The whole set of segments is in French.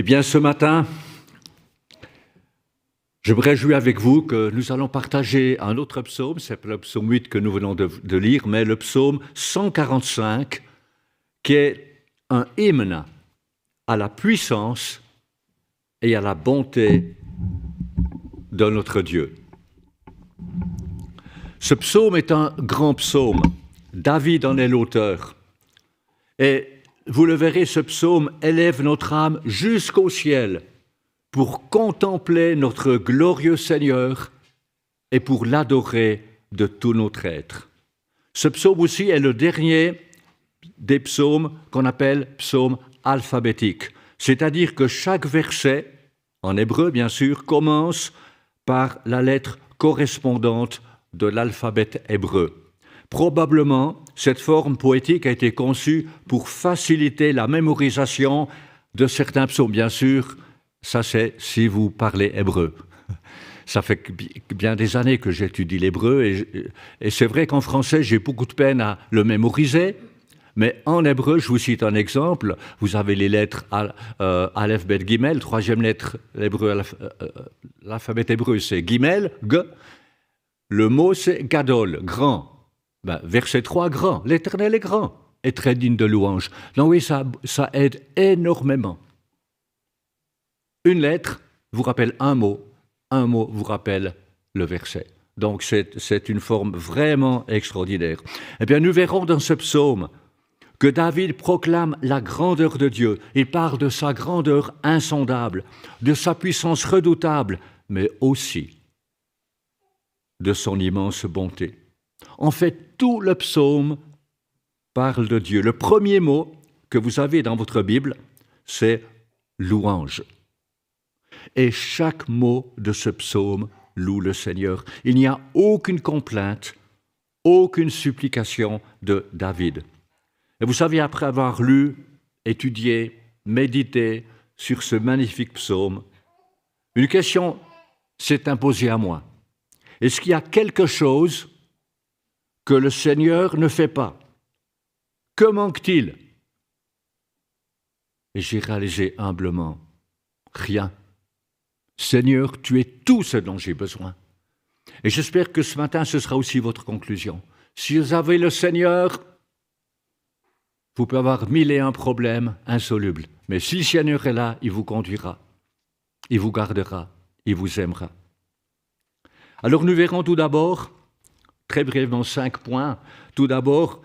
Eh bien, ce matin, je me réjouis avec vous que nous allons partager un autre psaume, c'est le psaume 8 que nous venons de, de, lire, mais le psaume 145, qui est un hymne à la puissance et à la bonté de notre Dieu. Ce psaume est un grand psaume. David en est l'auteur. Et vous le verrez, ce psaume élève notre âme jusqu'au ciel pour contempler notre glorieux Seigneur et pour l'adorer de tout notre être. Ce psaume aussi est le dernier des psaumes qu'on appelle psaume alphabétique, c'est-à-dire que chaque verset, en hébreu bien sûr, commence par la lettre correspondante de l'alphabet hébreu. Probablement, cette forme poétique a été conçue pour faciliter la mémorisation de certains psaumes. Bien sûr, ça c'est si vous parlez hébreu. Ça fait bien des années que j'étudie l'hébreu et, c'est vrai qu'en français j'ai beaucoup de peine à le mémoriser, mais en hébreu, je vous cite un exemple, vous avez les lettres euh, Aleph, Bet, Gimel, troisième lettre, euh, euh, l'alphabet hébreu c'est Gimel, G, le mot c'est Gadol, grand. Ben, verset 3, grand, l'éternel est grand et très digne de louange. Donc oui, ça, ça aide énormément. Une lettre vous rappelle un mot, un mot vous rappelle le verset. Donc c'est une forme vraiment extraordinaire. Eh bien, nous verrons dans ce psaume que David proclame la grandeur de Dieu. Il parle de sa grandeur insondable, de sa puissance redoutable, mais aussi de son immense bonté. En fait, tout le psaume parle de Dieu. Le premier mot que vous avez dans votre Bible, c'est louange. Et chaque mot de ce psaume loue le Seigneur. Il n'y a aucune complainte, aucune supplication de David. Et vous savez, après avoir lu, étudié, médité sur ce magnifique psaume, une question s'est imposée à moi. Est-ce qu'il y a quelque chose que le Seigneur ne fait pas Que manque-t-il? Et j'ai réalisé humblement, rien. Seigneur, tu es tout ce dont j'ai besoin. Et j'espère que ce matin, ce sera aussi votre conclusion. Si vous avez le Seigneur, vous pouvez avoir mille et un problèmes insolubles, mais si le Seigneur est là, il vous conduira, il vous gardera, il vous aimera. Alors nous verrons tout d'abord, très brièvement, cinq points. Tout d'abord,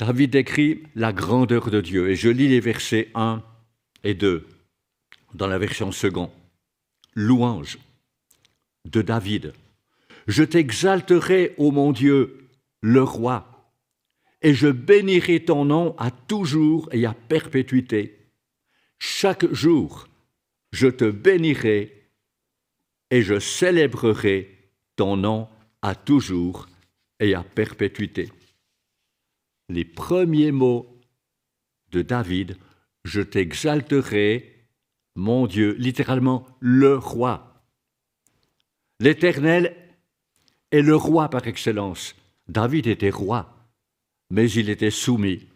David décrit la grandeur de Dieu, et je lis les versets 1 et 2 dans la version seconde. Louange de David. Je t'exalterai, ô mon Dieu, le roi et je bénirai ton nom à toujours et à perpétuité. Chaque jour, je te bénirai et je célébrerai ton nom à toujours et à perpétuité. Les premiers mots de David, je t'exalterai, mon Dieu, littéralement le roi. L'Éternel est le roi par excellence. David était roi mais il était soumis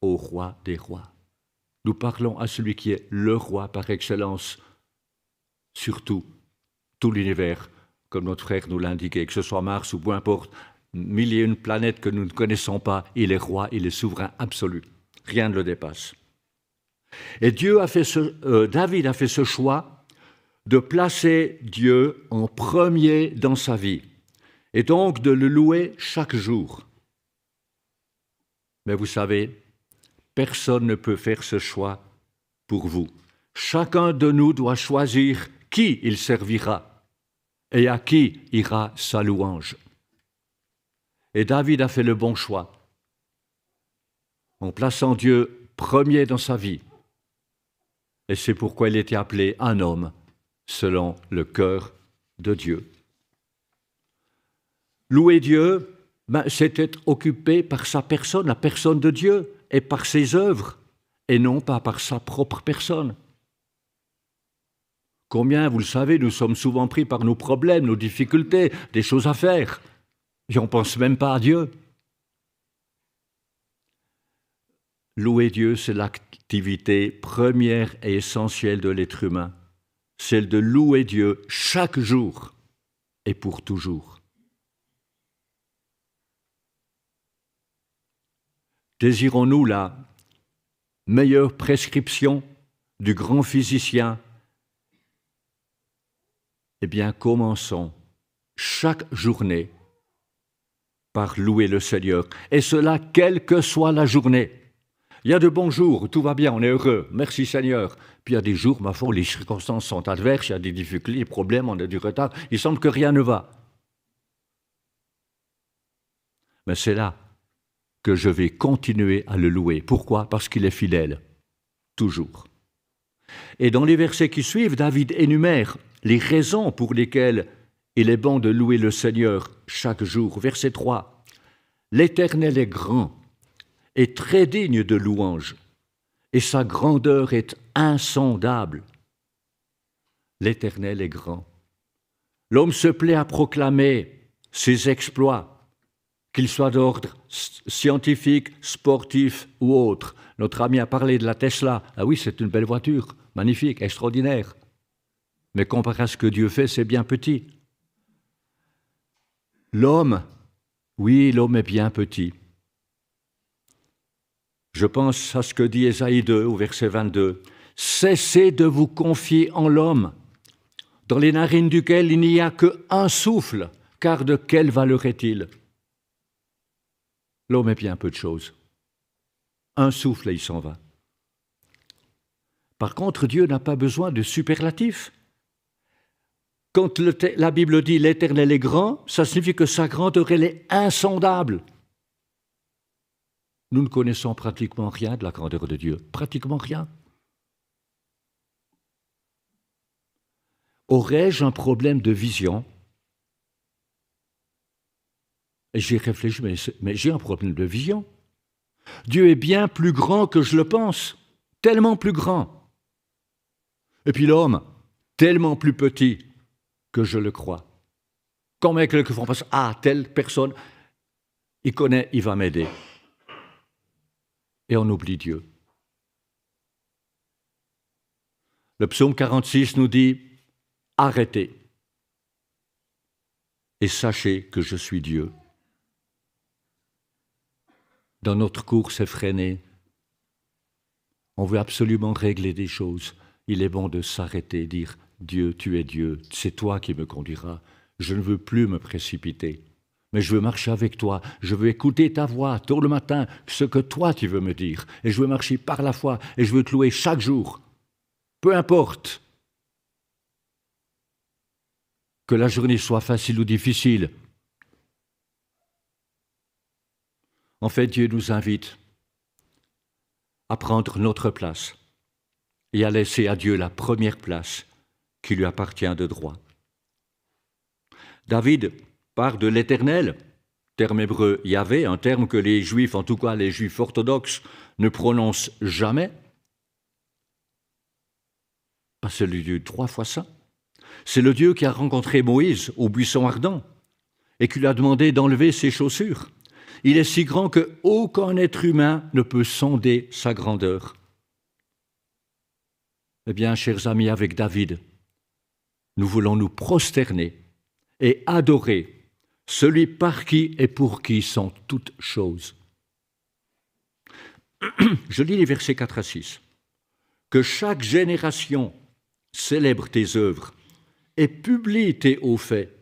au roi des rois. Nous parlons à celui qui est le roi par excellence, surtout tout l'univers, comme notre frère nous l'indiquait, que ce soit Mars ou peu importe, mille et une planètes que nous ne connaissons pas, il est roi, il est souverain absolu. Rien ne le dépasse. Et Dieu euh, David a fait ce choix de placer Dieu en premier dans sa vie, et donc de le louer chaque jour. Mais vous savez, personne ne peut faire ce choix pour vous. Chacun de nous doit choisir qui il servira et à qui ira sa louange? Et David a fait le bon choix en plaçant Dieu premier dans sa vie. Et c'est pourquoi il était appelé un homme selon le cœur de Dieu. Louer Dieu, ben, c'était occupé par sa personne, la personne de Dieu, et par ses œuvres, et non pas par sa propre personne. Combien, vous le savez, nous sommes souvent pris par nos problèmes, nos difficultés, des choses à faire, et on ne pense même pas à Dieu. Louer Dieu, c'est l'activité première et essentielle de l'être humain, celle de louer Dieu chaque jour et pour toujours. Désirons-nous la meilleure prescription du grand physicien Eh bien, commençons chaque journée par louer le Seigneur, et cela quelle que soit la journée. Il y a de bons jours, tout va bien, on est heureux, merci Seigneur. Puis il y a des jours, ma foi, les circonstances sont adverses, il y a des difficultés, des problèmes, on a du retard, il semble que rien ne va. Mais c'est là que je vais continuer à le louer. Pourquoi? Parce qu'il est fidèle, toujours. Et dans les versets qui suivent, David énumère les raisons pour lesquelles il est bon de louer le Seigneur chaque jour. Verset 3. L'Éternel est grand et très digne de louange, et sa grandeur est insondable. L'Éternel est grand. L'homme se plaît à proclamer ses exploits, qu'ils soient d'ordre scientifique, sportif ou autre. Notre ami a parlé de la Tesla. Ah oui, c'est une belle voiture, magnifique, extraordinaire. Mais comparé à ce que Dieu fait, c'est bien petit. L'homme, oui, l'homme est bien petit. Je pense à ce que dit Ésaïe 2 au verset 22. Cessez de vous confier en l'homme, dans les narines duquel il n'y a qu'un souffle, car de quelle valeur est-il? L'homme est bien peu de choses. Un souffle et il s'en va. Par contre, Dieu n'a pas besoin de superlatifs. Quand la Bible dit l'Éternel est grand, ça signifie que sa grandeur est insondable. Nous ne connaissons pratiquement rien de la grandeur de Dieu, pratiquement rien. Aurais-je un problème de vision? J'ai réfléchi, mais j'ai un problème de vision. Dieu est bien plus grand que je le pense, tellement plus grand. Et puis l'homme, tellement plus petit que je le crois. Quand quelquefois on pense, ah, telle personne, il connaît, il va m'aider. Et on oublie Dieu. Le psaume 46 nous dit, arrêtez et sachez que je suis Dieu. Dans notre course effrénée, on veut absolument régler des choses. Il est bon de s'arrêter, dire Dieu, tu es Dieu, c'est toi qui me conduiras. Je ne veux plus me précipiter, mais je veux marcher avec toi. Je veux écouter ta voix tôt le matin, ce que toi tu veux me dire. Et je veux marcher par la foi, et je veux te louer chaque jour. Peu importe que la journée soit facile ou difficile. En fait, Dieu nous invite à prendre notre place et à laisser à Dieu la première place qui lui appartient de droit. David part de l'Éternel, terme hébreu Yahvé, un terme que les juifs, en tout cas les juifs orthodoxes, ne prononcent jamais. Pas celui du trois fois saint. C'est le Dieu qui a rencontré Moïse au buisson ardent et qui lui a demandé d'enlever ses chaussures. Il est si grand que aucun être humain ne peut sonder sa grandeur. Eh bien, chers amis, avec David, nous voulons nous prosterner et adorer celui par qui et pour qui sont toutes choses. Je lis les versets 4 à 6. Que chaque génération célèbre tes œuvres et publie tes hauts faits.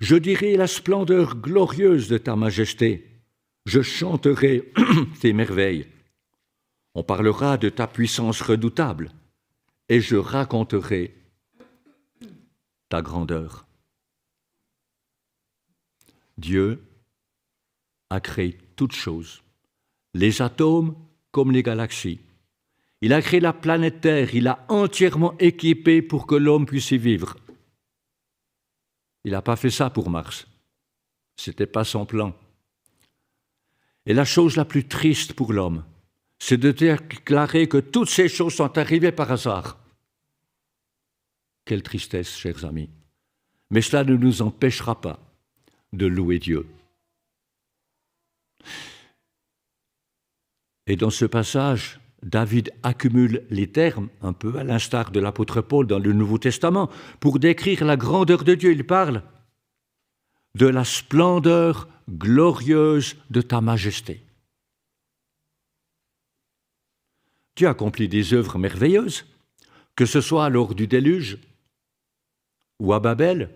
Je dirai la splendeur glorieuse de ta majesté. Je chanterai tes merveilles. On parlera de ta puissance redoutable et je raconterai ta grandeur. Dieu a créé toutes choses, les atomes comme les galaxies. Il a créé la planète Terre, il a entièrement équipé pour que l'homme puisse y vivre. Il n'a pas fait ça pour Mars. Ce n'était pas son plan. Et la chose la plus triste pour l'homme, c'est de déclarer que toutes ces choses sont arrivées par hasard. Quelle tristesse, chers amis. Mais cela ne nous empêchera pas de louer Dieu. Et dans ce passage, David accumule les termes, un peu à l'instar de l'apôtre Paul dans le Nouveau Testament, pour décrire la grandeur de Dieu. Il parle de la splendeur glorieuse de ta majesté. Dieu accomplit des œuvres merveilleuses, que ce soit lors du déluge, ou à Babel,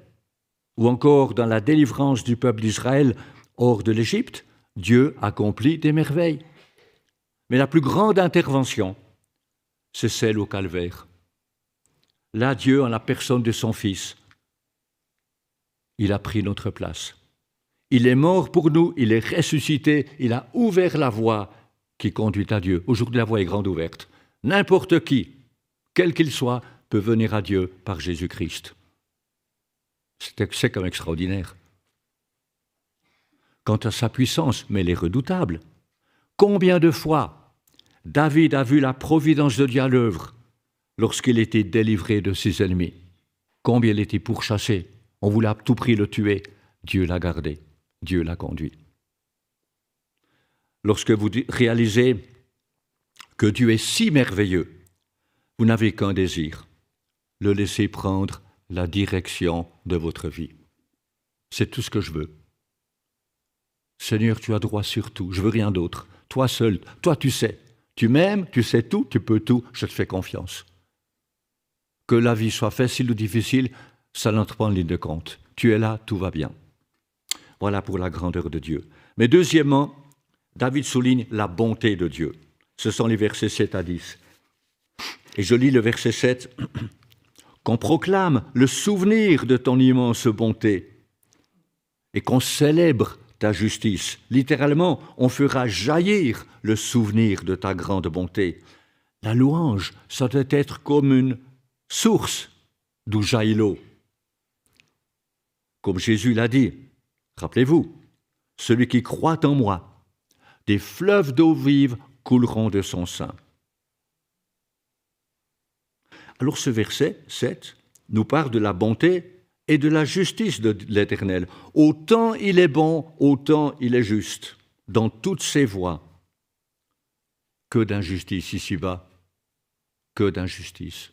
ou encore dans la délivrance du peuple d'Israël hors de l'Égypte, Dieu accomplit des merveilles. Mais la plus grande intervention, c'est celle au calvaire. Là, Dieu, en la personne de son Fils, il a pris notre place. Il est mort pour nous, il est ressuscité, il a ouvert la voie qui conduit à Dieu. Aujourd'hui, la voie est grande ouverte. N'importe qui, quel qu'il soit, peut venir à Dieu par Jésus-Christ. C'est comme extraordinaire. Quant à sa puissance, mais elle est redoutable. Combien de fois David a vu la providence de Dieu à l'œuvre lorsqu'il était délivré de ses ennemis? Combien il était pourchassé? On voulait à tout prix le tuer. Dieu l'a gardé. Dieu l'a conduit lorsque vous réalisez que Dieu est si merveilleux, vous n'avez qu'un désir, le laisser prendre la direction de votre vie. C'est tout ce que je veux. Seigneur, tu as droit sur tout, je veux rien d'autre. Toi seul, toi tu sais. Tu m'aimes, tu sais tout, tu peux tout, je te fais confiance. Que la vie soit facile ou difficile, ça n'entre pas en ligne de compte. Tu es là, tout va bien. Voilà pour la grandeur de Dieu. Mais deuxièmement, David souligne la bonté de Dieu. Ce sont les versets 7 à 10. Et je lis le verset 7. Qu'on proclame le souvenir de ton immense bonté et qu'on célèbre ta justice. Littéralement, on fera jaillir le souvenir de ta grande bonté. La louange, ça doit être comme une source d'où jaillit l'eau. Comme Jésus l'a dit, rappelez-vous, celui qui croit en moi, des fleuves d'eau vive couleront de son sein. Alors ce verset 7 nous parle de la bonté et de la justice de l'Éternel. Autant il est bon, autant il est juste dans toutes ses voies. Que d'injustice ici-bas, que d'injustice.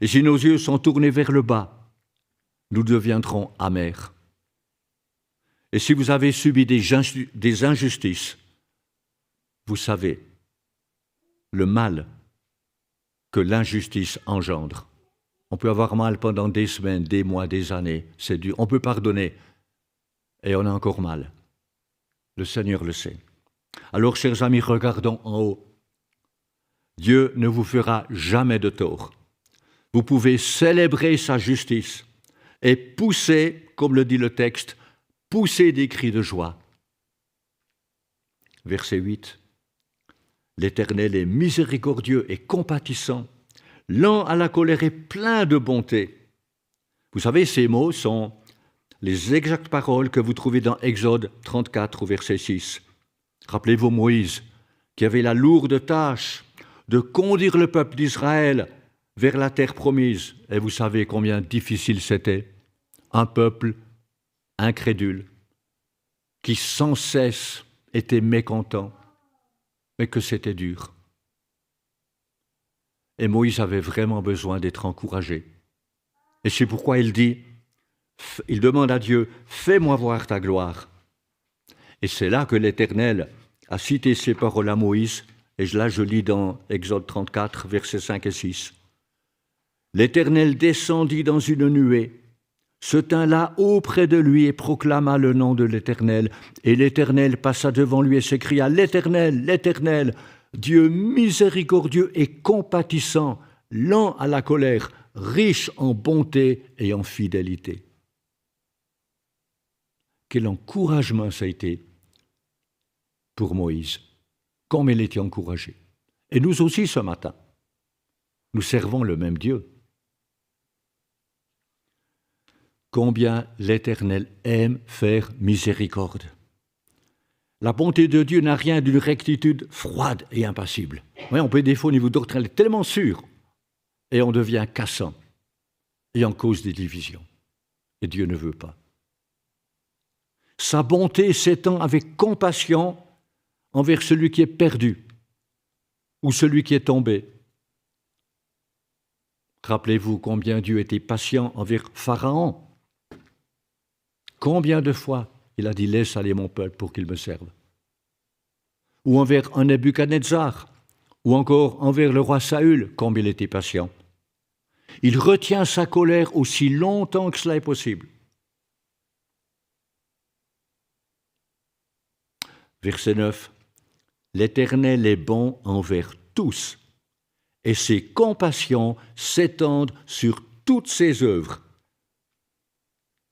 Et si nos yeux sont tournés vers le bas, nous deviendrons amers. Et si vous avez subi des, injustices, vous savez le mal l'injustice engendre. On peut avoir mal pendant des semaines, des mois, des années, c'est dur. On peut pardonner et on a encore mal. Le Seigneur le sait. Alors, chers amis, regardons en haut. Dieu ne vous fera jamais de tort. Vous pouvez célébrer sa justice et pousser, comme le dit le texte, pousser des cris de joie. Verset 8. L'Éternel est miséricordieux et compatissant, lent à la colère et plein de bonté. Vous savez, ces mots sont les exactes paroles que vous trouvez dans Exode 34 au verset 6. Rappelez-vous Moïse, qui avait la lourde tâche de conduire le peuple d'Israël vers la terre promise. Et vous savez combien difficile c'était. Un peuple incrédule, qui sans cesse était mécontent, mais que c'était dur. Et Moïse avait vraiment besoin d'être encouragé. Et c'est pourquoi il dit, il demande à Dieu, fais-moi voir ta gloire. Et c'est là que l'Éternel a cité ces paroles à Moïse, et là je lis dans Exode 34, versets 5 et 6. L'Éternel descendit dans une nuée, se tint là auprès de lui et proclama le nom de l'Éternel. Et l'Éternel passa devant lui et s'écria, L'Éternel, l'Éternel, Dieu miséricordieux et compatissant, lent à la colère, riche en bonté et en fidélité. Quel encouragement ça a été pour Moïse, comme il était encouragé. Et nous aussi ce matin, nous servons le même Dieu. Combien l'Éternel aime faire miséricorde. La bonté de Dieu n'a rien d'une rectitude froide et impassible. on peut des fois au niveau doctrinal tellement sûr, et on devient cassant, et en cause des divisions. Et Dieu ne veut pas. Sa bonté s'étend avec compassion envers celui qui est perdu. ou celui qui est tombé. Rappelez-vous combien Dieu était patient envers Pharaon. Combien de fois il a dit Laisse aller mon peuple pour qu'il me serve? Ou envers un Nebuchadnezzar, ou encore envers le roi Saül, combien il était patient. Il retient sa colère aussi longtemps que cela est possible. Verset 9. L'Éternel est bon envers tous, et ses compassions s'étendent sur toutes ses œuvres.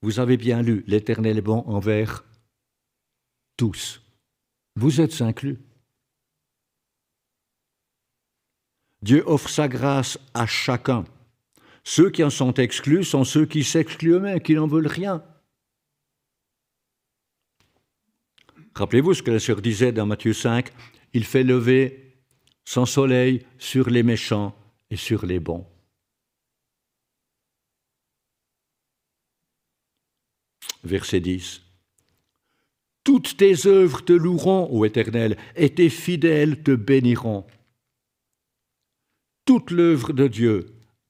Vous avez bien lu, l'Éternel est bon envers tous. Vous êtes inclus. Dieu offre sa grâce à chacun. Ceux qui en sont exclus sont ceux qui s'excluent eux-mêmes, qui n'en veulent rien. Rappelez-vous ce que la sœur disait dans Matthieu 5, il fait lever son soleil sur les méchants et sur les bons. Verset 10. Toutes tes œuvres te loueront, ô Éternel, et tes fidèles te béniront. Toute l'œuvre de Dieu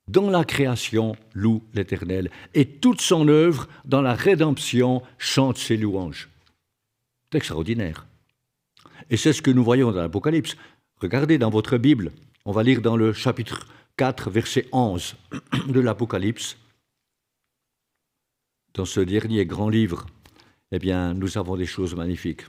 dans la création loue l'Éternel, et toute son œuvre dans la rédemption chante ses louanges. C'est extraordinaire. Et c'est ce que nous voyons dans l'Apocalypse. Regardez dans votre Bible, on va lire dans le chapitre 4, verset 11 de l'Apocalypse. Dans ce dernier grand livre, eh bien, nous avons des choses magnifiques.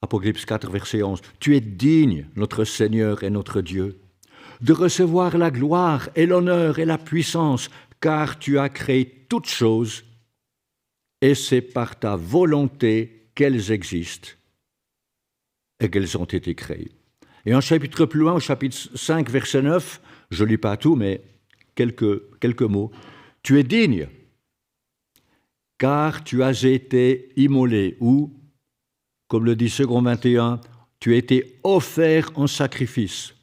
Apocalypse 4, verset 11. Tu es digne, notre Seigneur et notre Dieu, de recevoir la gloire et l'honneur et la puissance, car tu as créé toutes choses, et c'est par ta volonté qu'elles existent et qu'elles ont été créées. Et un chapitre plus loin, au chapitre 5, verset 9, je ne lis pas tout, mais quelques, mots. Tu es digne, car tu as été immolé, ou comme le dit Second 21, tu as été offert en sacrifice.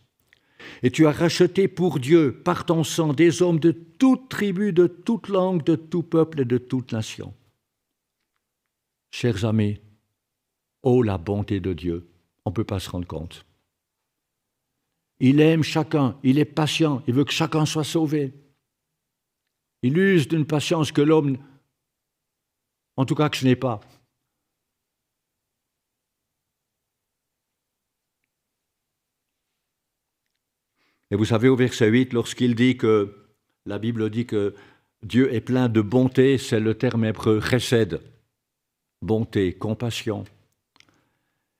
Et tu as racheté pour Dieu, par ton sang, des hommes de toute tribu, de toute langue, de tout peuple et de toute nation. Chers amis, oh la bonté de Dieu, on ne peut pas se rendre compte. Il aime chacun, il est patient, il veut que chacun soit sauvé. Il use d'une patience que l'homme, en tout cas que je n'ai pas. Et vous savez, au verset 8, lorsqu'il dit que la Bible dit que Dieu est plein de bonté, c'est le terme hébreu chesed, bonté, compassion.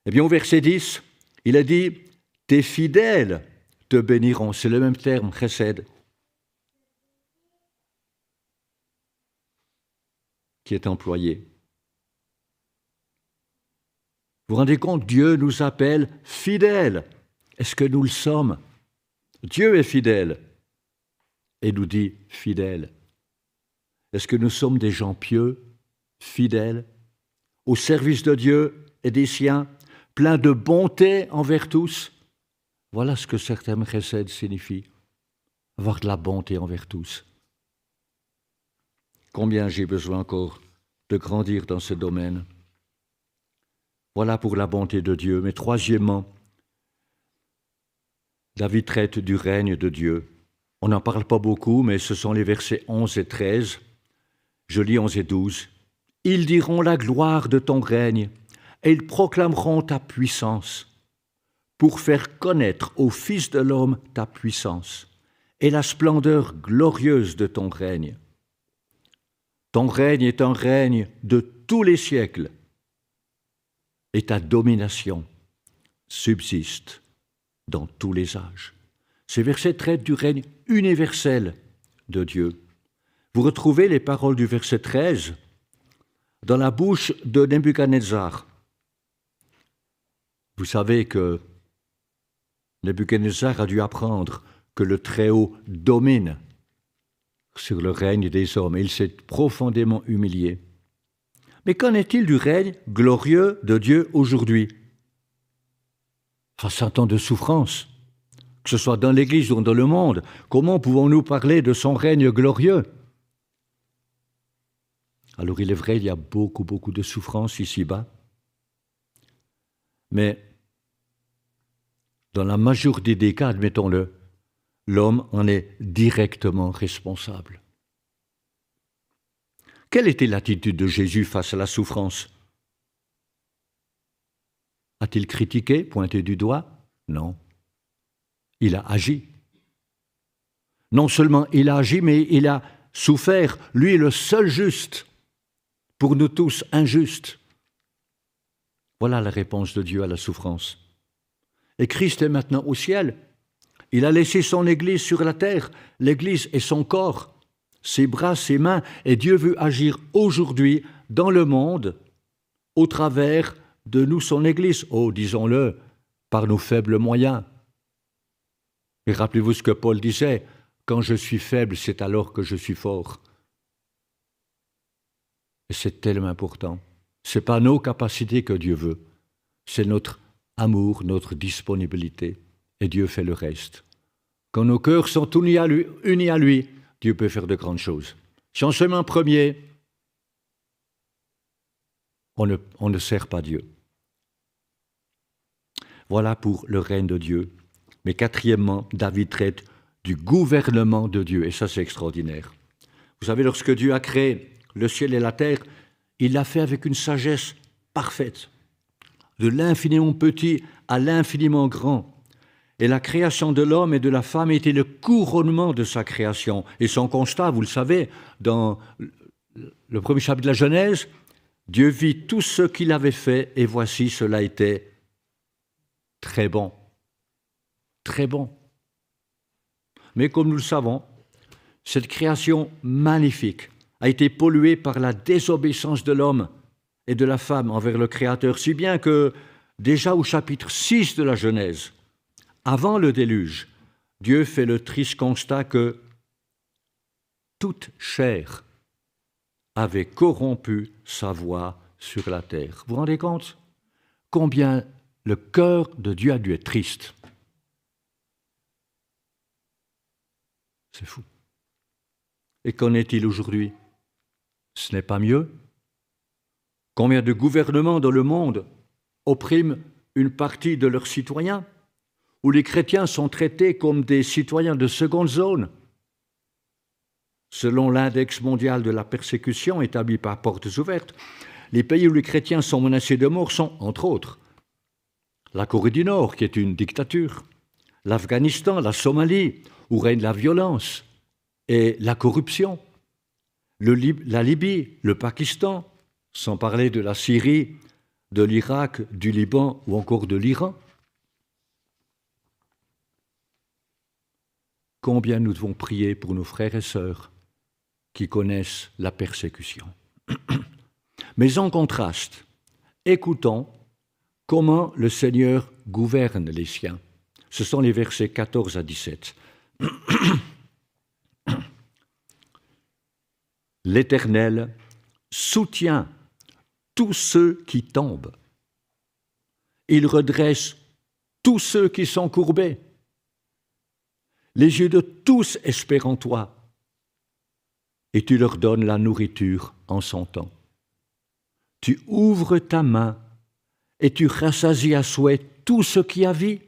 Eh bien, au verset 10, il a dit Tes fidèles te béniront. C'est le même terme, chesed, qui est employé. Vous vous rendez compte, Dieu nous appelle fidèles. Est-ce que nous le sommes? Dieu est fidèle et nous dit fidèle. Est-ce que nous sommes des gens pieux, fidèles, au service de Dieu et des siens, pleins de bonté envers tous? Voilà ce que certains précèdes signifient, avoir de la bonté envers tous. Combien j'ai besoin encore de grandir dans ce domaine Voilà pour la bonté de Dieu. Mais troisièmement, David traite du règne de Dieu. On n'en parle pas beaucoup, mais ce sont les versets 11 et 13. Je lis 11 et 12. Ils diront la gloire de ton règne, et ils proclameront ta puissance, pour faire connaître au Fils de l'homme ta puissance, et la splendeur glorieuse de ton règne. Ton règne est un règne de tous les siècles, et ta domination subsiste dans tous les âges. Ces versets traitent du règne universel de Dieu. Vous retrouvez les paroles du verset 13 dans la bouche de Nebuchadnezzar. Vous savez que Nebuchadnezzar a dû apprendre que le Très-Haut domine sur le règne des hommes. Il s'est profondément humilié. Mais qu'en est-il du règne glorieux de Dieu aujourd'hui? Face à tant de souffrance, que ce soit dans l'Église ou dans le monde, comment pouvons-nous parler de son règne glorieux? Alors il est vrai, il y a beaucoup, beaucoup de souffrance ici-bas, Mais dans la majorité des cas, admettons-le, l'homme en est directement responsable. Quelle était l'attitude de Jésus face à la souffrance? A-t-il critiqué, pointé du doigt? Non. Il a agi. Non seulement il a agi, mais il a souffert, lui le seul juste, pour nous tous injustes. Voilà la réponse de Dieu à la souffrance. Et Christ est maintenant au ciel. Il a laissé son Église sur la terre. L'Église est son corps, ses bras, ses mains, et Dieu veut agir aujourd'hui dans le monde au travers de nous, son Église. Oh, disons-le, par nos faibles moyens. Et rappelez-vous ce que Paul disait, quand je suis faible, c'est alors que je suis fort. Et c'est tellement important. Ce n'est pas nos capacités que Dieu veut, c'est notre amour, notre disponibilité. Et Dieu fait le reste. Quand nos cœurs sont unis à lui, unis à lui Dieu peut faire de grandes choses. Si premier, on ne, on ne sert pas Dieu. Voilà pour le règne de Dieu. Mais quatrièmement, David traite du gouvernement de Dieu, et ça c'est extraordinaire. Vous savez, lorsque Dieu a créé le ciel et la terre, il l'a fait avec une sagesse parfaite, de l'infiniment petit à l'infiniment grand. Et la création de l'homme et de la femme était le couronnement de sa création. Et son constat, vous le savez, dans le premier chapitre de la Genèse, Dieu vit tout ce qu'il avait fait et voici cela était très bon. Très bon. Mais comme nous le savons, cette création magnifique a été pollué par la désobéissance de l'homme et de la femme envers le Créateur, si bien que déjà au chapitre 6 de la Genèse, avant le déluge, Dieu fait le triste constat que toute chair avait corrompu sa voix sur la terre. Vous vous rendez compte combien le cœur de Dieu a dû être triste? C'est fou. Et qu'en est-il aujourd'hui? Ce n'est pas mieux Combien de gouvernements dans le monde oppriment une partie de leurs citoyens, où les chrétiens sont traités comme des citoyens de seconde zone? Selon l'index mondial de la persécution établi par Portes Ouvertes, les pays où les chrétiens sont menacés de mort sont, entre autres, la Corée du Nord, qui est une dictature, l'Afghanistan, la Somalie, où règne la violence et la corruption, la Libye, le Pakistan, sans parler de la Syrie, de l'Irak, du Liban ou encore de l'Iran. Combien nous devons prier pour nos frères et sœurs qui connaissent la persécution? Mais en contraste, écoutons comment le Seigneur gouverne les siens. Ce sont les versets 14 à 17. l'Éternel soutient tous ceux qui tombent. Il redresse tous ceux qui sont courbés. Les yeux de tous espèrent en toi, et tu leur donnes la nourriture en son temps. Tu ouvres ta main et tu rassasies à souhait tout ce qui a vie.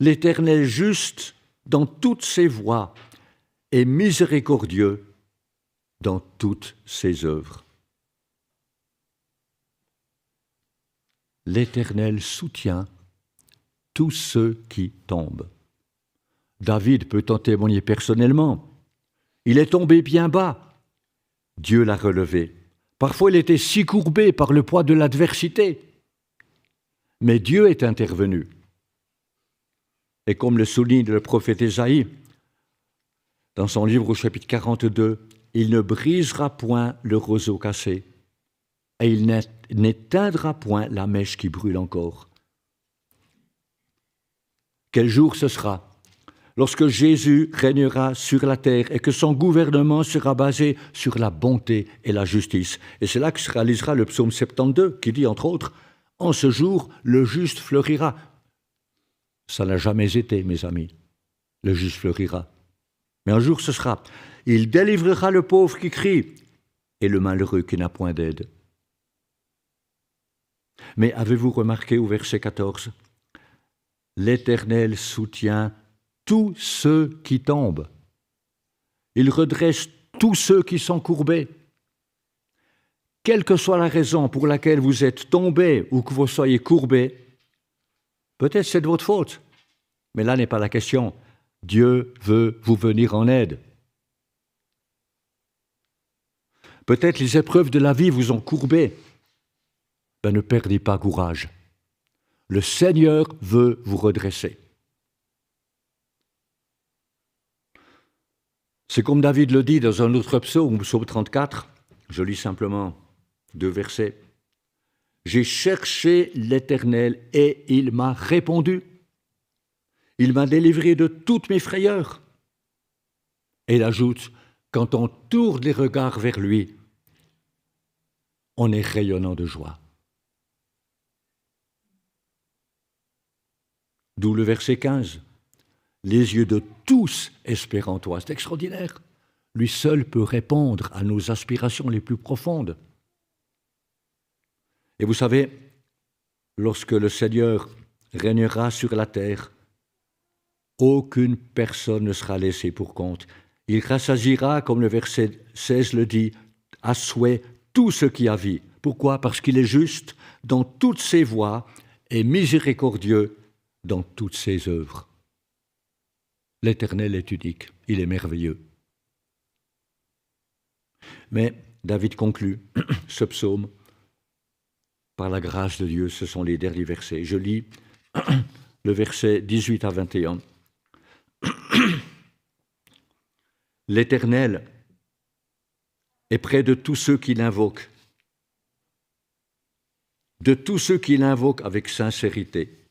L'Éternel juste dans toutes ses voies et miséricordieux dans toutes ses œuvres. L'Éternel soutient tous ceux qui tombent. David peut en témoigner personnellement. Il est tombé bien bas. Dieu l'a relevé. Parfois il était si courbé par le poids de l'adversité. Mais Dieu est intervenu. Et comme le souligne le prophète Ésaïe, dans son livre au chapitre 42, il ne brisera point le roseau cassé, et il n'éteindra point la mèche qui brûle encore. Quel jour ce sera? Lorsque Jésus régnera sur la terre et que son gouvernement sera basé sur la bonté et la justice. Et c'est là que se réalisera le psaume 72 qui dit, entre autres, En ce jour, le juste fleurira. Ça n'a jamais été, mes amis. Le juste fleurira. Mais un jour ce sera. Il délivrera le pauvre qui crie et le malheureux qui n'a point d'aide. Mais avez-vous remarqué au verset 14 L'Éternel soutient tous ceux qui tombent. Il redresse tous ceux qui sont courbés. Quelle que soit la raison pour laquelle vous êtes tombé ou que vous soyez courbé, peut-être c'est de votre faute, mais là n'est pas la question. Dieu veut vous venir en aide. Peut-être les épreuves de la vie vous ont courbé. Ben, ne perdez pas courage. Le Seigneur veut vous redresser. C'est comme David le dit dans un autre psaume, psaume 34, je lis simplement deux versets. J'ai cherché l'Éternel et il m'a répondu. Il m'a délivré de toutes mes frayeurs. Et il ajoute, quand on tourne les regards vers lui, on est rayonnant de joie. D'où le verset 15. Les yeux de tous toi. C'est extraordinaire. Lui seul peut répondre à nos aspirations les plus profondes. Et vous savez, lorsque le Seigneur régnera sur la terre, aucune personne ne sera laissée pour compte. Il rassaisira, comme le verset 16 le dit, à souhait tout ce qui a vie. Pourquoi? Parce qu'il est juste dans toutes ses voies et miséricordieux dans toutes ses œuvres. L'Éternel est unique, il est merveilleux. Mais David conclut ce psaume par la grâce de Dieu, ce sont les derniers versets. Je lis le verset 18 à 21. L'Éternel est près de tous ceux qui l'invoquent, de tous ceux qui l'invoquent avec sincérité.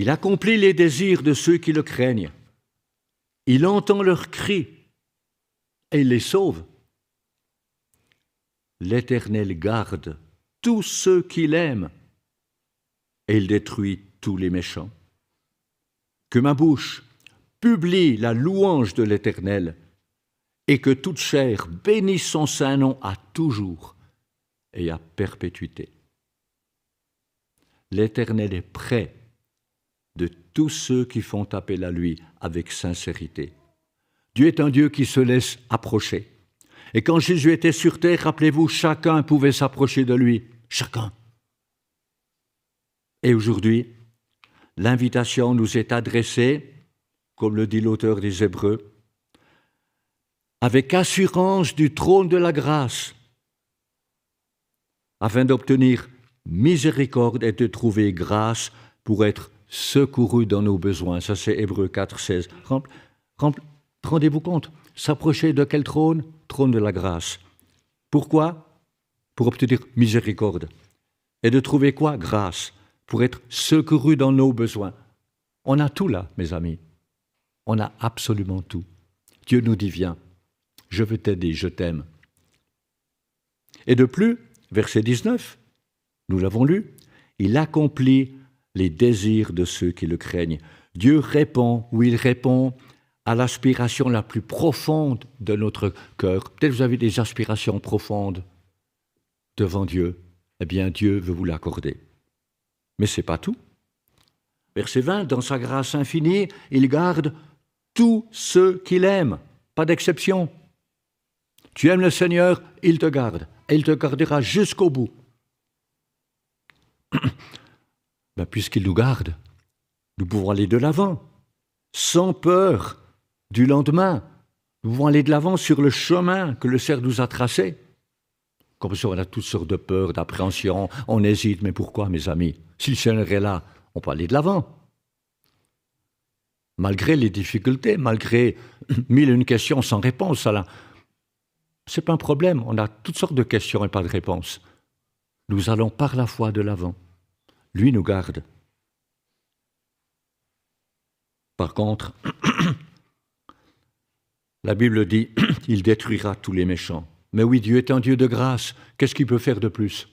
Il accomplit les désirs de ceux qui le craignent. Il entend leurs cris et il les sauve. L'Éternel garde tous ceux qu'il aime et il détruit tous les méchants. Que ma bouche publie la louange de l'Éternel et que toute chair bénisse son saint nom à toujours et à perpétuité. L'Éternel est prêt de tous ceux qui font appel à lui avec sincérité. Dieu est un Dieu qui se laisse approcher. Et quand Jésus était sur terre, rappelez-vous, chacun pouvait s'approcher de lui. Chacun. Et aujourd'hui, l'invitation nous est adressée, comme le dit l'auteur des Hébreux, avec assurance du trône de la grâce, afin d'obtenir miséricorde et de trouver grâce pour être secouru dans nos besoins. Ça, c'est Hébreu 4, 16. Rendez-vous compte, s'approcher de quel trône? Trône de la grâce. Pourquoi? Pour obtenir miséricorde. Et de trouver quoi? Grâce. Pour être secouru dans nos besoins. On a tout là, mes amis. On a absolument tout. Dieu nous dit, viens, je veux t'aider, je t'aime. Et de plus, verset 19, nous l'avons lu, il accomplit les désirs de ceux qui le craignent. Dieu répond, ou il répond à l'aspiration la plus profonde de notre cœur. Peut-être vous avez des aspirations profondes devant Dieu. Eh bien, Dieu veut vous l'accorder. Mais ce n'est pas tout. Verset 20, dans sa grâce infinie, il garde tous ceux qu'il aime, pas d'exception. Tu aimes le Seigneur, il te garde, et il te gardera jusqu'au bout. Ben, puisqu'il nous garde, nous pouvons aller de l'avant, sans peur du lendemain. Nous pouvons aller de l'avant sur le chemin que le Seigneur nous a tracé. Comme ça, on a toutes sortes de peurs, d'appréhension, on hésite, mais pourquoi, mes amis? Si le Seigneur est là, on peut aller de l'avant. Malgré les difficultés, malgré mille et une questions sans réponse, ce n'est pas un problème. On a toutes sortes de questions et pas de réponses. Nous allons par la foi de l'avant. Lui nous garde. Par contre, la Bible dit, il détruira tous les méchants. Mais oui, Dieu est un Dieu de grâce. Qu'est-ce qu'il peut faire de plus?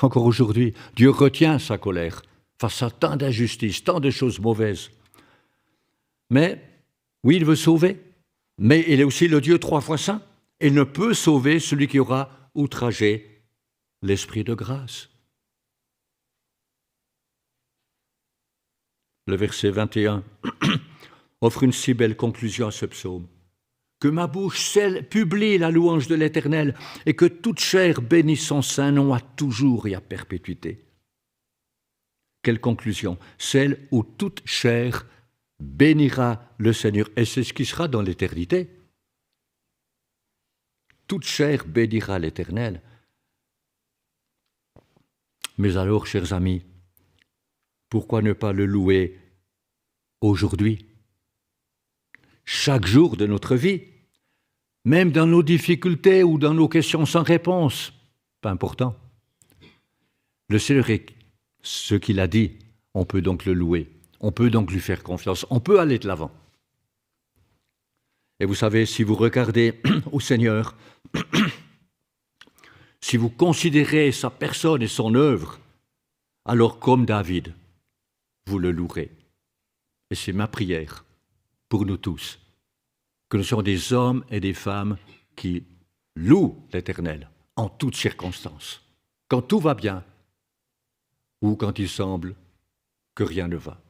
Encore aujourd'hui, Dieu retient sa colère face à tant d'injustices, tant de choses mauvaises. Mais oui, il veut sauver, mais il est aussi le Dieu trois fois saint. Il ne peut sauver celui qui aura outrager l'esprit de grâce. Le verset 21 offre une si belle conclusion à ce psaume. Que ma bouche celle, publie la louange de l'Éternel et que toute chair bénisse son saint nom à toujours et à perpétuité. Quelle conclusion Celle où toute chair bénira le Seigneur. Et c'est ce qui sera dans l'éternité. Toute chair bénira l'Éternel. Mais alors, chers amis, pourquoi ne pas le louer aujourd'hui? Chaque jour de notre vie, même dans nos difficultés ou dans nos questions sans réponse, pas important. Le Seigneur est ce qu'il a dit, on peut donc le louer, on peut donc lui faire confiance, on peut aller de l'avant. Et vous savez, si vous regardez au Seigneur, si vous considérez sa personne et son œuvre, alors comme David, vous le louerez. Et c'est ma prière pour nous tous, que nous soyons des hommes et des femmes qui louent l'Éternel en toutes circonstances. Quand tout va bien, ou quand il semble que rien ne va.